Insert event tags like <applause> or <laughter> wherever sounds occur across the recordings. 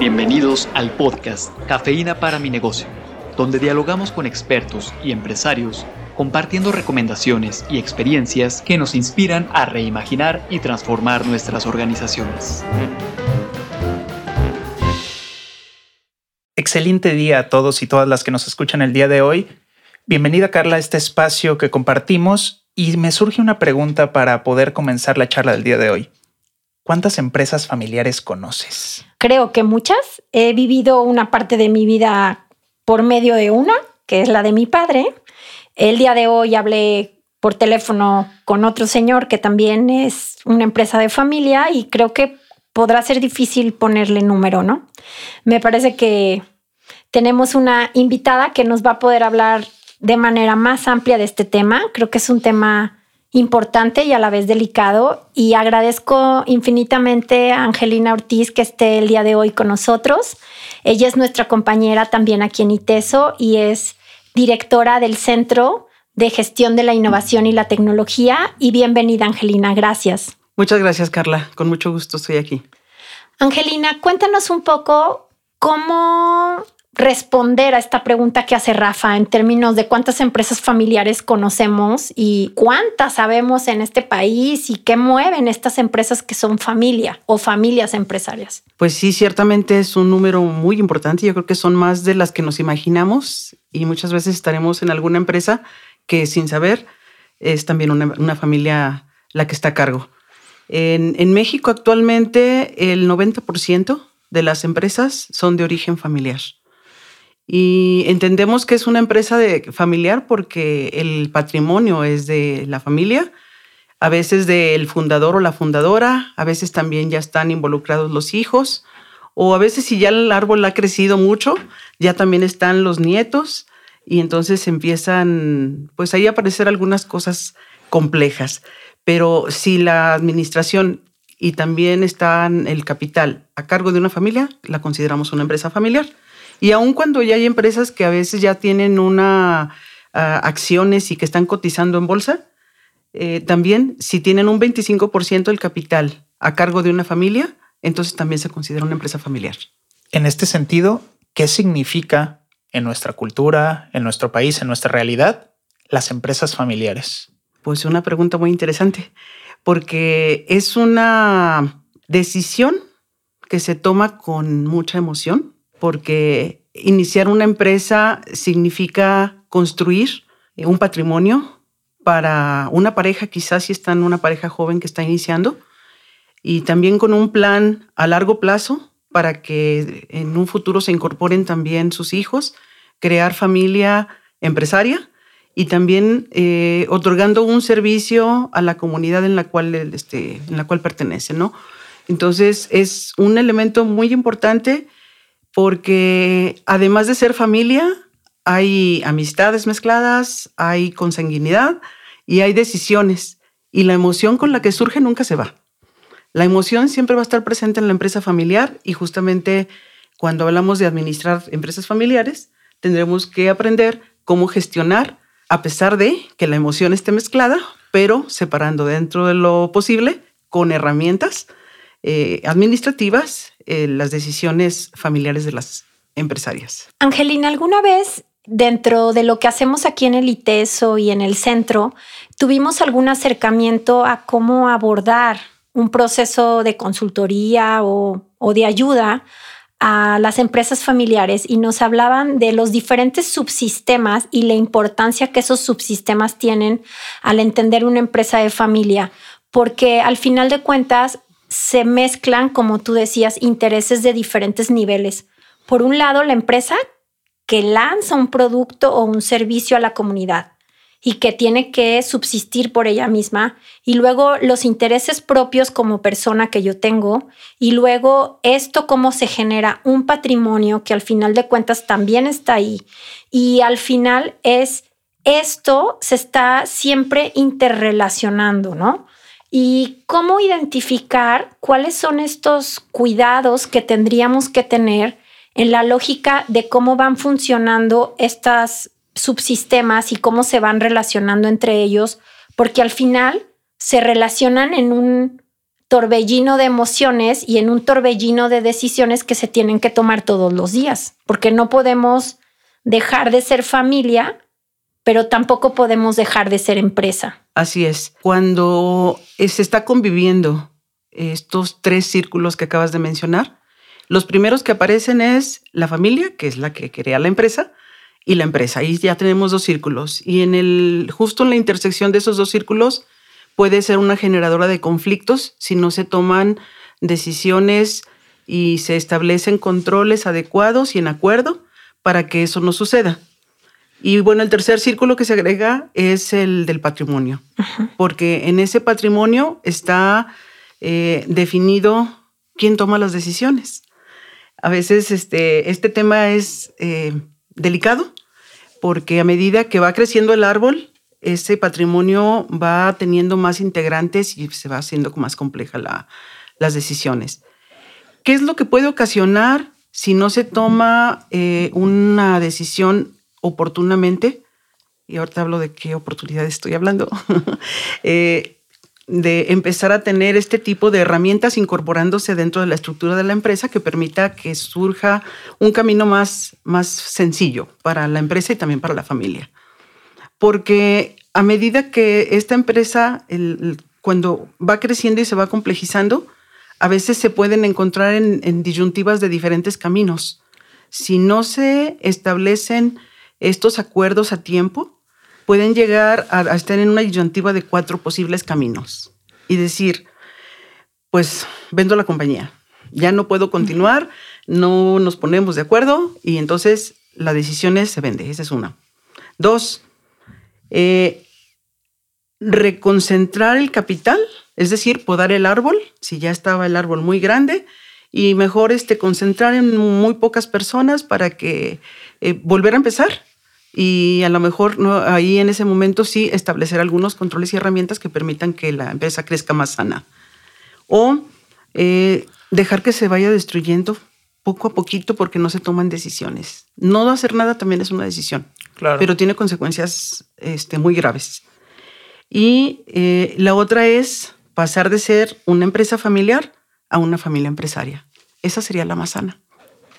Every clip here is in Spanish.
Bienvenidos al podcast Cafeína para mi negocio, donde dialogamos con expertos y empresarios compartiendo recomendaciones y experiencias que nos inspiran a reimaginar y transformar nuestras organizaciones. Excelente día a todos y todas las que nos escuchan el día de hoy. Bienvenida Carla a este espacio que compartimos y me surge una pregunta para poder comenzar la charla del día de hoy. ¿Cuántas empresas familiares conoces? Creo que muchas. He vivido una parte de mi vida por medio de una, que es la de mi padre. El día de hoy hablé por teléfono con otro señor que también es una empresa de familia y creo que podrá ser difícil ponerle número, ¿no? Me parece que tenemos una invitada que nos va a poder hablar de manera más amplia de este tema. Creo que es un tema importante y a la vez delicado y agradezco infinitamente a Angelina Ortiz que esté el día de hoy con nosotros. Ella es nuestra compañera también aquí en ITESO y es directora del Centro de Gestión de la Innovación y la Tecnología. Y bienvenida, Angelina. Gracias. Muchas gracias, Carla. Con mucho gusto estoy aquí. Angelina, cuéntanos un poco cómo responder a esta pregunta que hace Rafa en términos de cuántas empresas familiares conocemos y cuántas sabemos en este país y qué mueven estas empresas que son familia o familias empresarias. Pues sí, ciertamente es un número muy importante. Yo creo que son más de las que nos imaginamos y muchas veces estaremos en alguna empresa que sin saber es también una, familia la que está a cargo. En, México actualmente el 90% de las empresas son de origen familiar. Y entendemos que es una empresa de, familiar porque el patrimonio es de la familia, a veces del fundador o la fundadora, a veces también ya están involucrados los hijos, o a veces si ya el árbol ha crecido mucho, ya también están los nietos y entonces empiezan pues ahí a aparecer algunas cosas complejas. Pero si la administración y también está el capital a cargo de una familia, la consideramos una empresa familiar. Y aun cuando ya hay empresas que a veces ya tienen una ah, acciones y que están cotizando en bolsa, eh, también si tienen un 25% del capital a cargo de una familia, entonces también se considera una empresa familiar. En este sentido, ¿qué significa en nuestra cultura, en nuestro país, en nuestra realidad, las empresas familiares? Pues una pregunta muy interesante, porque es una decisión que se toma con mucha emoción, porque iniciar una empresa significa construir un patrimonio para una pareja, quizás si están una pareja joven que está iniciando, y también con un plan a largo plazo para que en un futuro se incorporen también sus hijos, crear familia empresaria y también eh, otorgando un servicio a la comunidad en la cual, este, en la cual pertenece, ¿no? Entonces es un elemento muy importante porque además de ser familia, hay amistades mezcladas, hay consanguinidad y hay decisiones. Y la emoción con la que surge nunca se va. La emoción siempre va a estar presente en la empresa familiar y justamente cuando hablamos de administrar empresas familiares, tendremos que aprender cómo gestionar a pesar de que la emoción esté mezclada, pero separando dentro de lo posible con herramientas eh, administrativas eh, las decisiones familiares de las empresarias. Angelina, ¿alguna vez dentro de lo que hacemos aquí en el ITESO y en el centro, tuvimos algún acercamiento a cómo abordar un proceso de consultoría o, o de ayuda a las empresas familiares y nos hablaban de los diferentes subsistemas y la importancia que esos subsistemas tienen al entender una empresa de familia, porque al final de cuentas se mezclan, como tú decías, intereses de diferentes niveles. Por un lado, la empresa que lanza un producto o un servicio a la comunidad y que tiene que subsistir por ella misma, y luego los intereses propios como persona que yo tengo, y luego esto cómo se genera un patrimonio que al final de cuentas también está ahí, y al final es esto se está siempre interrelacionando, ¿no? Y cómo identificar cuáles son estos cuidados que tendríamos que tener en la lógica de cómo van funcionando estos subsistemas y cómo se van relacionando entre ellos, porque al final se relacionan en un torbellino de emociones y en un torbellino de decisiones que se tienen que tomar todos los días, porque no podemos dejar de ser familia, pero tampoco podemos dejar de ser empresa. Así es. Cuando se está conviviendo estos tres círculos que acabas de mencionar, los primeros que aparecen es la familia, que es la que crea la empresa, y la empresa. Ahí ya tenemos dos círculos. Y en el, justo en la intersección de esos dos círculos puede ser una generadora de conflictos si no se toman decisiones y se establecen controles adecuados y en acuerdo para que eso no suceda. Y bueno, el tercer círculo que se agrega es el del patrimonio, porque en ese patrimonio está eh, definido quién toma las decisiones. A veces este, este tema es eh, delicado porque a medida que va creciendo el árbol, ese patrimonio va teniendo más integrantes y se va haciendo más compleja las decisiones. ¿Qué es lo que puede ocasionar si no se toma eh, una decisión oportunamente? Y ahorita hablo de qué oportunidad estoy hablando. <laughs> Eh, de empezar a tener este tipo de herramientas incorporándose dentro de la estructura de la empresa que permita que surja un camino más, más sencillo para la empresa y también para la familia porque a medida que esta empresa, cuando va creciendo y se va complejizando, a veces se pueden encontrar en, disyuntivas de diferentes caminos. Si no se establecen estos acuerdos a tiempo, pueden llegar a, a estar en una disyuntiva de cuatro posibles caminos y decir, pues vendo la compañía, ya no puedo continuar, no nos ponemos de acuerdo y entonces la decisión es se vende, esa es una. Dos, eh, reconcentrar el capital, es decir, podar el árbol, si ya estaba el árbol muy grande, y mejor este, concentrar en muy pocas personas para que eh, volver a empezar y a lo mejor ¿no? ahí en ese momento sí establecer algunos controles y herramientas que permitan que la empresa crezca más sana. O eh, dejar que se vaya destruyendo poco a poquito porque no se toman decisiones. No hacer nada también es una decisión pero tiene consecuencias este, muy graves. Y eh, la otra es pasar de ser una empresa familiar a una familia empresaria. Esa sería la más sana.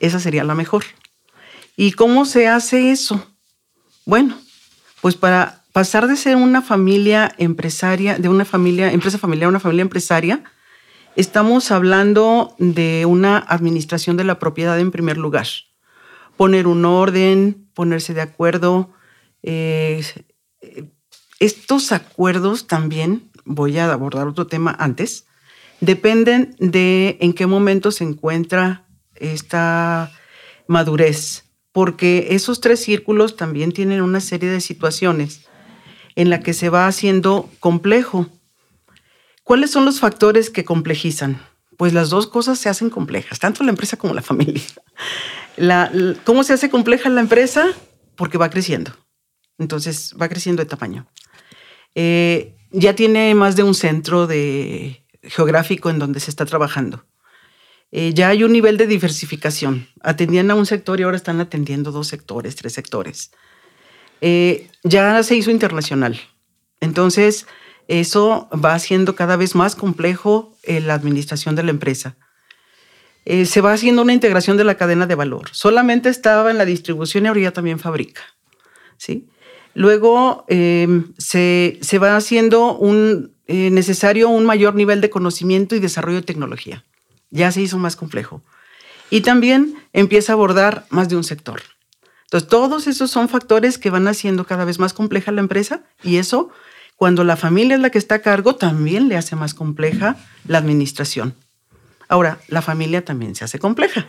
Esa sería la mejor. ¿Y cómo se hace eso? Bueno, pues para pasar de ser una familia empresaria, de una familia, empresa familiar a una familia empresaria, estamos hablando de una administración de la propiedad en primer lugar. Poner un orden, ponerse de acuerdo. Eh, estos acuerdos también, voy a abordar otro tema antes, dependen de en qué momento se encuentra esta madurez, porque esos tres círculos también tienen una serie de situaciones en la que se va haciendo complejo. ¿Cuáles son los factores que complejizan? Pues las dos cosas se hacen complejas, tanto la empresa como la familia. ¿Cómo se hace compleja la empresa? Porque va creciendo. Entonces va creciendo de tamaño. Eh, ya tiene más de un centro geográfico en donde se está trabajando. Eh, ya hay un nivel de diversificación. Atendían a un sector y ahora están atendiendo dos sectores, tres sectores. Eh, ya se hizo internacional. Entonces, eso va haciendo cada vez más complejo la administración de la empresa. Eh, se va haciendo una integración de la cadena de valor. Solamente estaba en la distribución y ahora ya también fabrica. ¿sí? Luego em, se, va haciendo un, eh, necesario un mayor nivel de conocimiento y desarrollo de tecnología. Ya se hizo más complejo. Y también empieza a abordar más de un sector. Entonces, todos esos son factores que van haciendo cada vez más compleja la empresa y eso, cuando la familia es la que está a cargo, también le hace más compleja la administración. Ahora, la familia también se hace compleja.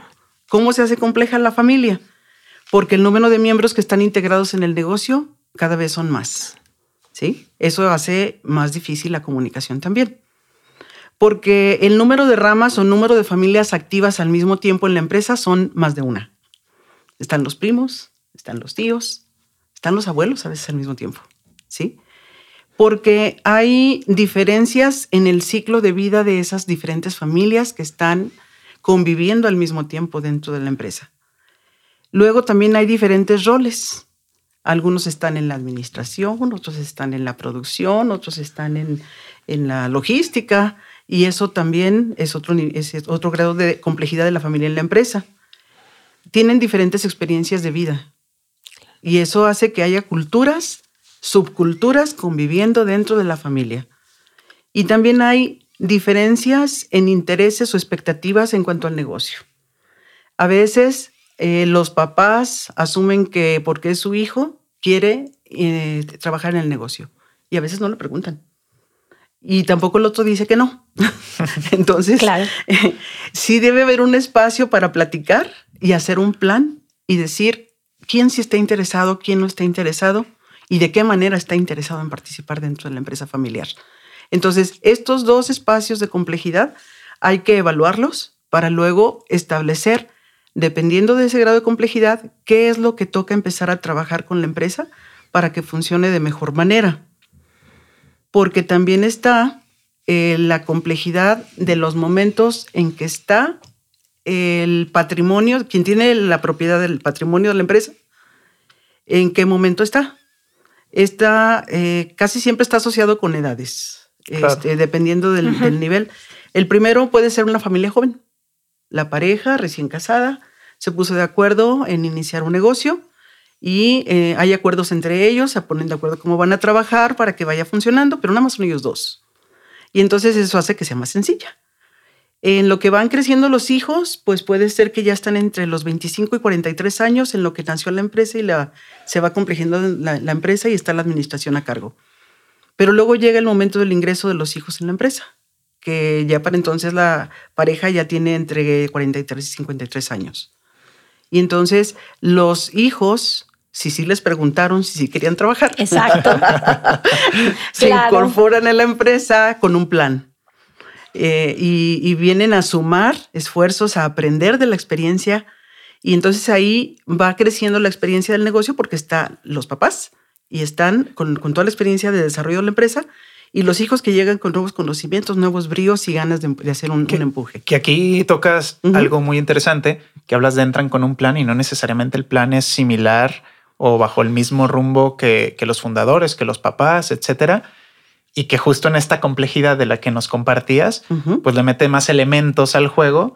¿Cómo se hace compleja la familia? Porque el número de miembros que están integrados en el negocio cada vez son más. ¿Sí? Eso hace más difícil la comunicación también. Porque el número de ramas o número de familias activas al mismo tiempo en la empresa son más de una. Están los primos, están los tíos, están los abuelos a veces al mismo tiempo. ¿Sí? porque hay diferencias en el ciclo de vida de esas diferentes familias que están conviviendo al mismo tiempo dentro de la empresa. Luego también hay diferentes roles. Algunos están en la administración, otros están en la producción, otros están en, la logística Y eso también es otro, otro grado de complejidad de la familia en la empresa. Tienen diferentes experiencias de vida. Y eso hace que haya culturas, subculturas conviviendo dentro de la familia. Y también hay diferencias en intereses o expectativas en cuanto al negocio. A veces eh, los papás asumen que porque es su hijo, quiere eh, trabajar en el negocio. Y a veces no le preguntan. Y tampoco el otro dice que no. <laughs> Entonces, <laughs> sí debe haber un espacio para platicar y hacer un plan y decir quién sí está interesado, quién no está interesado y de qué manera está interesado en participar dentro de la empresa familiar. Entonces, estos dos espacios de complejidad hay que evaluarlos para luego establecer, dependiendo de ese grado de complejidad, qué es lo que toca empezar a trabajar con la empresa para que funcione de mejor manera. Porque también está eh, la complejidad de los momentos en que está el patrimonio, quien tiene la propiedad del patrimonio de la empresa, en qué momento está. Está, eh, casi siempre está asociado con edades. Este, dependiendo del, nivel. El primero puede ser una familia joven. La pareja recién casada se puso de acuerdo en iniciar un negocio y eh, hay acuerdos entre ellos, se ponen de acuerdo cómo van a trabajar para que vaya funcionando, pero nada más son ellos dos. Y entonces eso hace que sea más sencilla. En lo que van creciendo los hijos, pues puede ser que ya están entre los 25 y 43 años en lo que nació la empresa y la, se va complejiendo la empresa y está la administración a cargo. Pero luego llega el momento del ingreso de los hijos en la empresa, que ya para entonces la pareja ya tiene entre 43 y 53 años. Y entonces los hijos, si sí les preguntaron si sí querían trabajar. Exacto. <laughs> se incorporan a la empresa con un plan. Eh, y, y, vienen a sumar esfuerzos, a aprender de la experiencia. Y entonces ahí va creciendo la experiencia del negocio porque están los papás, y están con, toda la experiencia de desarrollo de la empresa y los hijos que llegan con nuevos conocimientos, nuevos bríos y ganas de, hacer un, empuje. Que aquí tocas algo muy interesante, que hablas de entran con un plan y no necesariamente el plan es similar o bajo el mismo rumbo que, los fundadores, que los papás, etcétera. Y que justo en esta complejidad de la que nos compartías, pues le mete más elementos al juego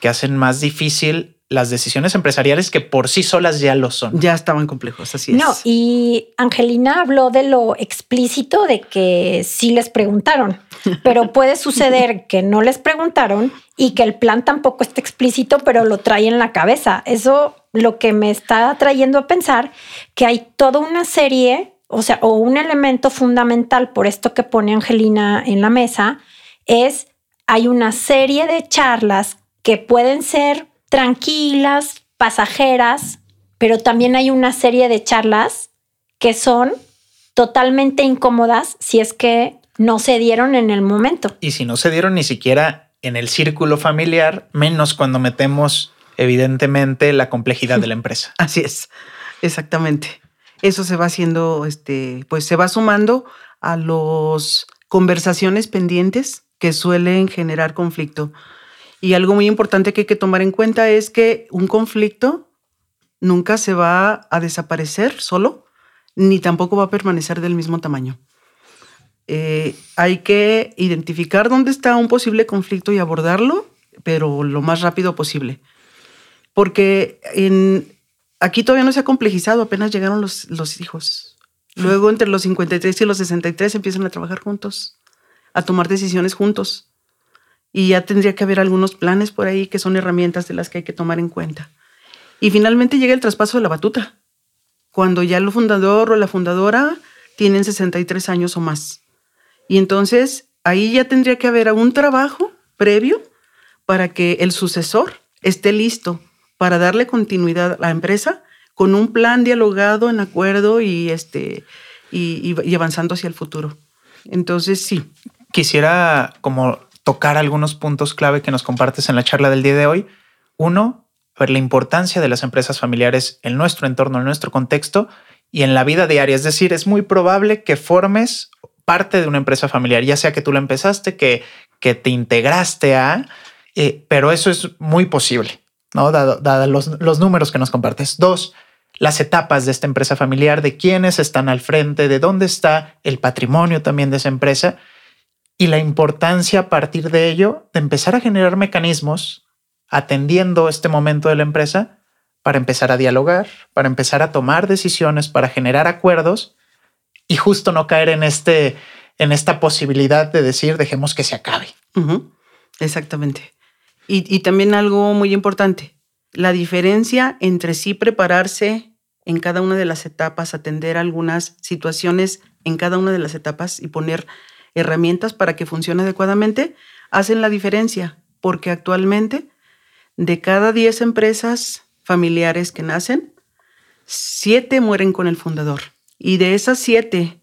que hacen más difícil las decisiones empresariales que por sí solas ya lo son. Ya estaban complejos, así es. No, y Angelina habló de lo explícito de que sí les preguntaron, <laughs> pero puede suceder que no les preguntaron y que el plan tampoco esté explícito, pero lo trae en la cabeza. Eso lo que me está trayendo a pensar que hay toda una serie, o sea, o un elemento fundamental por esto que pone Angelina en la mesa, es hay una serie de charlas que pueden ser tranquilas, pasajeras, pero también hay una serie de charlas que son totalmente incómodas si es que no se dieron en el momento. Y si no se dieron ni siquiera en el círculo familiar, menos cuando metemos evidentemente la complejidad de la <laughs> empresa. Así es, exactamente. Eso se va haciendo, este, pues se va sumando a las conversaciones pendientes que suelen generar conflicto. Y algo muy importante que hay que tomar en cuenta es que un conflicto nunca se va a desaparecer solo, ni tampoco va a permanecer del mismo tamaño. Eh, hay que identificar dónde está un posible conflicto y abordarlo, pero lo más rápido posible. Porque en, aquí todavía no se ha complejizado, apenas llegaron los, los hijos. Luego, entre los 53 y los 63, empiezan a trabajar juntos, a tomar decisiones juntos y ya tendría que haber algunos planes por ahí que son herramientas de las que hay que tomar en cuenta. Y finalmente llega el traspaso de la batuta, cuando ya el fundador o la fundadora tienen 63 años o más. Y entonces ahí ya tendría que haber un trabajo previo para que el sucesor esté listo para darle continuidad a la empresa con un plan dialogado en acuerdo y, este, y avanzando hacia el futuro. Entonces, sí. Quisiera como tocar algunos puntos clave que nos compartes en la charla del día de hoy. Uno, ver la importancia de las empresas familiares en nuestro entorno, en nuestro contexto y en la vida diaria. Es decir, es muy probable que formes parte de una empresa familiar, ya sea que tú la empezaste, que, que te integraste a, eh, pero eso es muy posible, ¿no? Dado, los, los números que nos compartes. Dos, las etapas de esta empresa familiar, de quiénes están al frente, de dónde está el patrimonio también de esa empresa y la importancia a partir de ello de empezar a generar mecanismos atendiendo este momento de la empresa para empezar a dialogar, para empezar a tomar decisiones, para generar acuerdos y justo no caer en este en esta posibilidad de decir dejemos que se acabe. Exactamente. Y, y también algo muy importante, la diferencia entre sí prepararse en cada una de las etapas, atender algunas situaciones en cada una de las etapas y poner herramientas para que funcione adecuadamente, hacen la diferencia, porque actualmente de cada 10 empresas familiares que nacen, 7 mueren con el fundador. Y de esas 7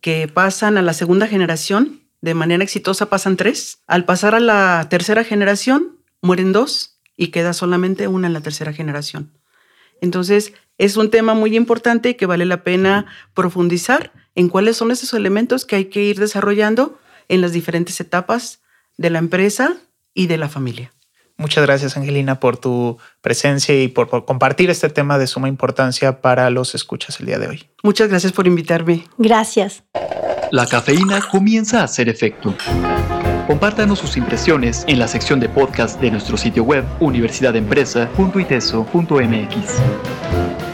que pasan a la segunda generación, de manera exitosa pasan 3. Al pasar a la tercera generación, mueren 2 y queda solamente una en la tercera generación. Entonces, es un tema muy importante que vale la pena profundizar en cuáles son esos elementos que hay que ir desarrollando en las diferentes etapas de la empresa y de la familia. Muchas gracias, Angelina, por tu presencia y por, por, compartir este tema de suma importancia para los escuchas el día de hoy. Muchas gracias por invitarme. Gracias. La cafeína comienza a hacer efecto. Compártanos sus impresiones en la sección de podcast de nuestro sitio web universidadempresa.iteso.mx.